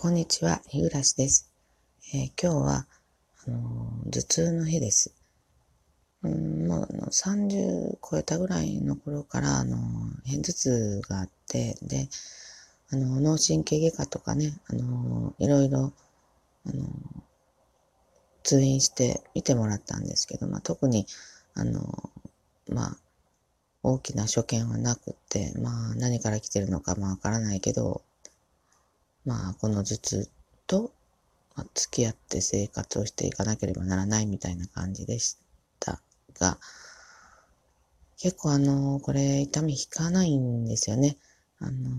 こんにちは、日暮です。えー、今日は、あのー、頭痛の日です。うん、もう30超えたぐらいの頃から、あのー、片頭痛があって、で、あの、脳神経外科とかね、あの、いろいろ、あの、通院して見てもらったんですけど、まあ、特に、あの、まあ、大きな所見はなくって、まあ、何から来てるのかもわからないけど、まあ、この頭痛と、ま、付き合って生活をしていかなければならないみたいな感じでしたが、結構あの、これ痛み引かないんですよね。あの、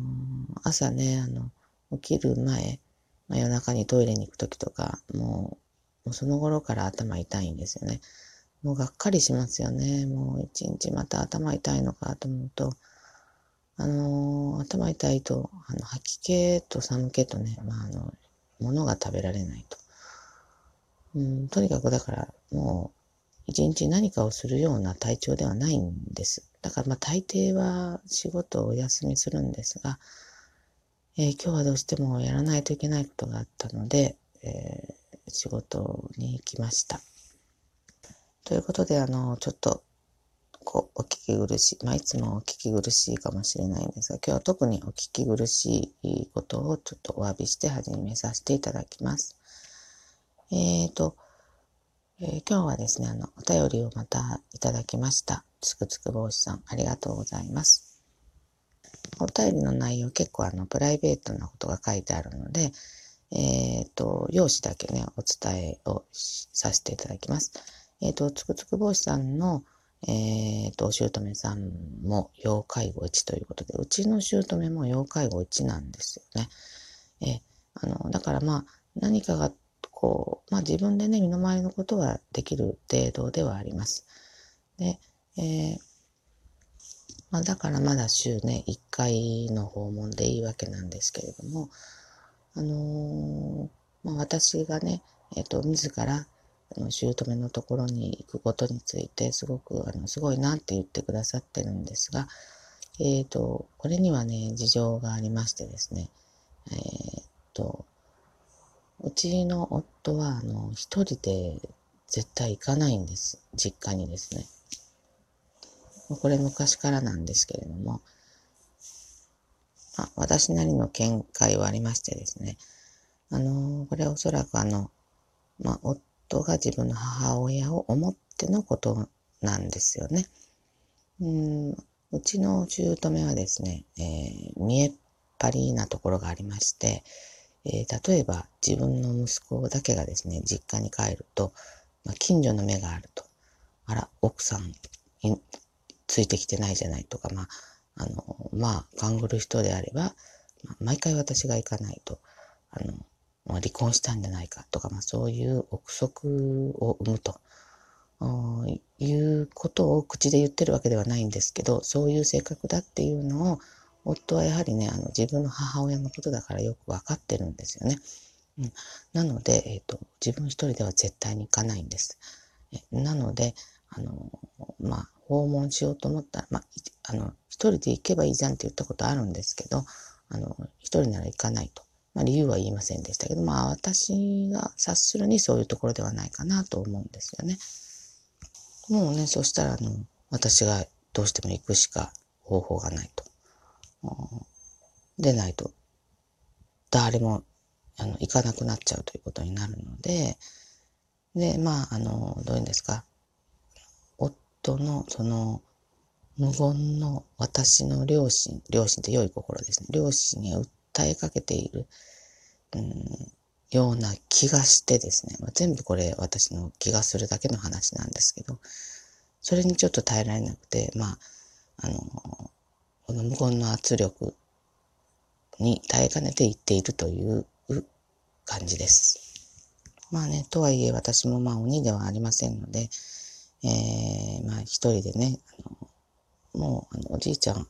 朝ね、あの、起きる前、まあ、夜中にトイレに行くときとか、もう、もうその頃から頭痛いんですよね。もうがっかりしますよね。もう一日また頭痛いのかと思うと、あの、頭痛いと、あの、吐き気と寒気とね、まあ、あの、物が食べられないと。うん、とにかくだから、もう、一日何かをするような体調ではないんです。だから、ま、大抵は仕事をお休みするんですが、えー、今日はどうしてもやらないといけないことがあったので、えー、仕事に行きました。ということで、あの、ちょっとこう、お聞き苦しい。まあ、いつもお聞き苦しいかもしれないんですが、今日は特にお聞き苦しいことをちょっとお詫びして始めさせていただきます。えっ、ー、と、えー、今日はですね、あの、お便りをまたいただきました。つくつく帽子さん、ありがとうございます。お便りの内容結構あの、プライベートなことが書いてあるので、えっ、ー、と、用紙だけね、お伝えをさせていただきます。えっ、と、つくつく帽子さんの、えっ、ー、と、姑さんも要介護1ということで、うちの姑も要介護1なんですよね。えあの、だからまあ、何かが、こう、まあ自分でね、身の回りのことはできる程度ではあります。で、えー、まあだからまだ週ね、1回の訪問でいいわけなんですけれども、あのー、まあ私がね、えっ、ー、と、自ら、あの、姑のところに行くことについて、すごく、あの、すごいなって言ってくださってるんですが、えっ、ー、と、これにはね、事情がありましてですね、えっ、ー、と、うちの夫は、あの、一人で絶対行かないんです。実家にですね。これ昔からなんですけれども、まあ、私なりの見解はありましてですね、あの、これおそらくあの、まあ、夫が自分の母親を思ってのことなんですよね。うんうちの姑はですね、えー、見えっ張りなところがありまして、えー、例えば自分の息子だけがですね、実家に帰ると、まあ、近所の目があると。あら、奥さんついてきてないじゃないとか、まあ、あの、まあ、勘ぐる人であれば、まあ、毎回私が行かないと、あの、離婚したんじゃないかとか、まあ、そういう憶測を生むということを口で言ってるわけではないんですけど、そういう性格だっていうのを、夫はやはりね、あの自分の母親のことだからよくわかってるんですよね。うん、なので、え、ー、と、自分一人では絶対に行かないんです。なので、あの、まあ、訪問しようと思ったら、まあ、あの、一人で行けばいいじゃんって言ったことあるんですけど、あの、一人なら行かないと。まあ、理由は言いませんでしたけど、まあ私が察するにそういうところではないかなと思うんですよね。もうね、そしたらあの、私がどうしても行くしか方法がないと。でないと、誰もあの行かなくなっちゃうということになるので、で、まあ、あの、どういうんですか、夫のその、無言の私の両親、両親って良い心ですね。両親に訴えかけている、うん、ような気がしてですね、まあ、全部これ私の気がするだけの話なんですけど、それにちょっと耐えられなくて、まあ、あの、この無言の圧力に耐えかねて言っているという感じです。まあね、とはいえ私もまあ鬼ではありませんので、えー、まあ一人でね、あのもうあのおじいちゃん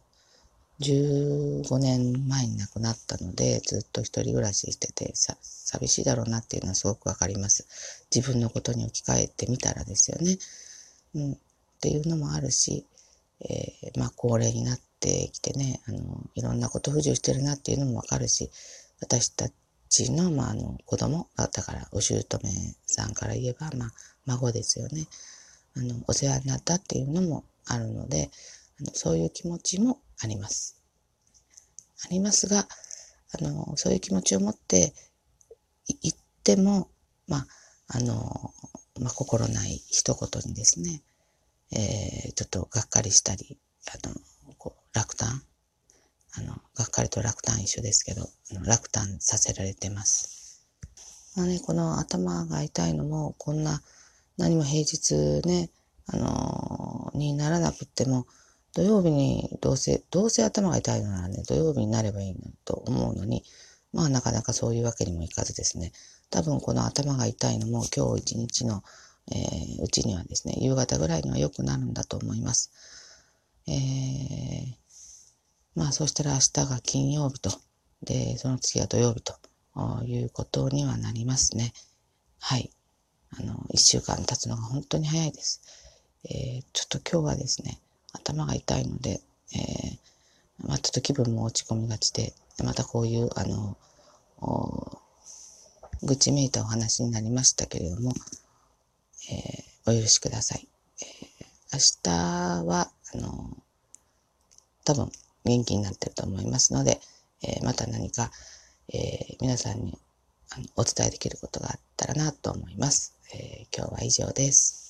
15年前に亡くなったので、ずっと一人暮らししてて、さ、寂しいだろうなっていうのはすごくわかります。自分のことに置き換えてみたらですよね。うん。っていうのもあるし、えー、まあ、高齢になってきてね、あの、いろんなこと不自由してるなっていうのもわかるし、私たちの、まあ、あの、子供、だから、お姑さんから言えば、まあ、孫ですよね。あの、お世話になったっていうのもあるので、あのそういう気持ちもあります。ありますが、あの、そういう気持ちを持って言っても、まあ、あの、まあ、心ない一言にですね、えー、ちょっとがっかりしたり、あの、こう落胆あの、がっかりと落胆一緒ですけど、あの落胆させられてます。まあね、この頭が痛いのも、こんな、何も平日ね、あの、にならなくっても、土曜日にどうせ、どうせ頭が痛いのならね、土曜日になればいいのと思うのに、まあなかなかそういうわけにもいかずですね、多分この頭が痛いのも今日一日の、えー、うちにはですね、夕方ぐらいには良くなるんだと思います。えー、まあそしたら明日が金曜日と、で、その次が土曜日ということにはなりますね。はい。あの、一週間経つのが本当に早いです。えー、ちょっと今日はですね、頭が痛いので、えー、まあちょっと気分も落ち込みがちで、またこういう、あの、愚痴めいたお話になりましたけれども、えー、お許しください。えー、明日は、あの、多分元気になってると思いますので、えー、また何か、え皆さんにあのお伝えできることがあったらなと思います。え今日は以上です。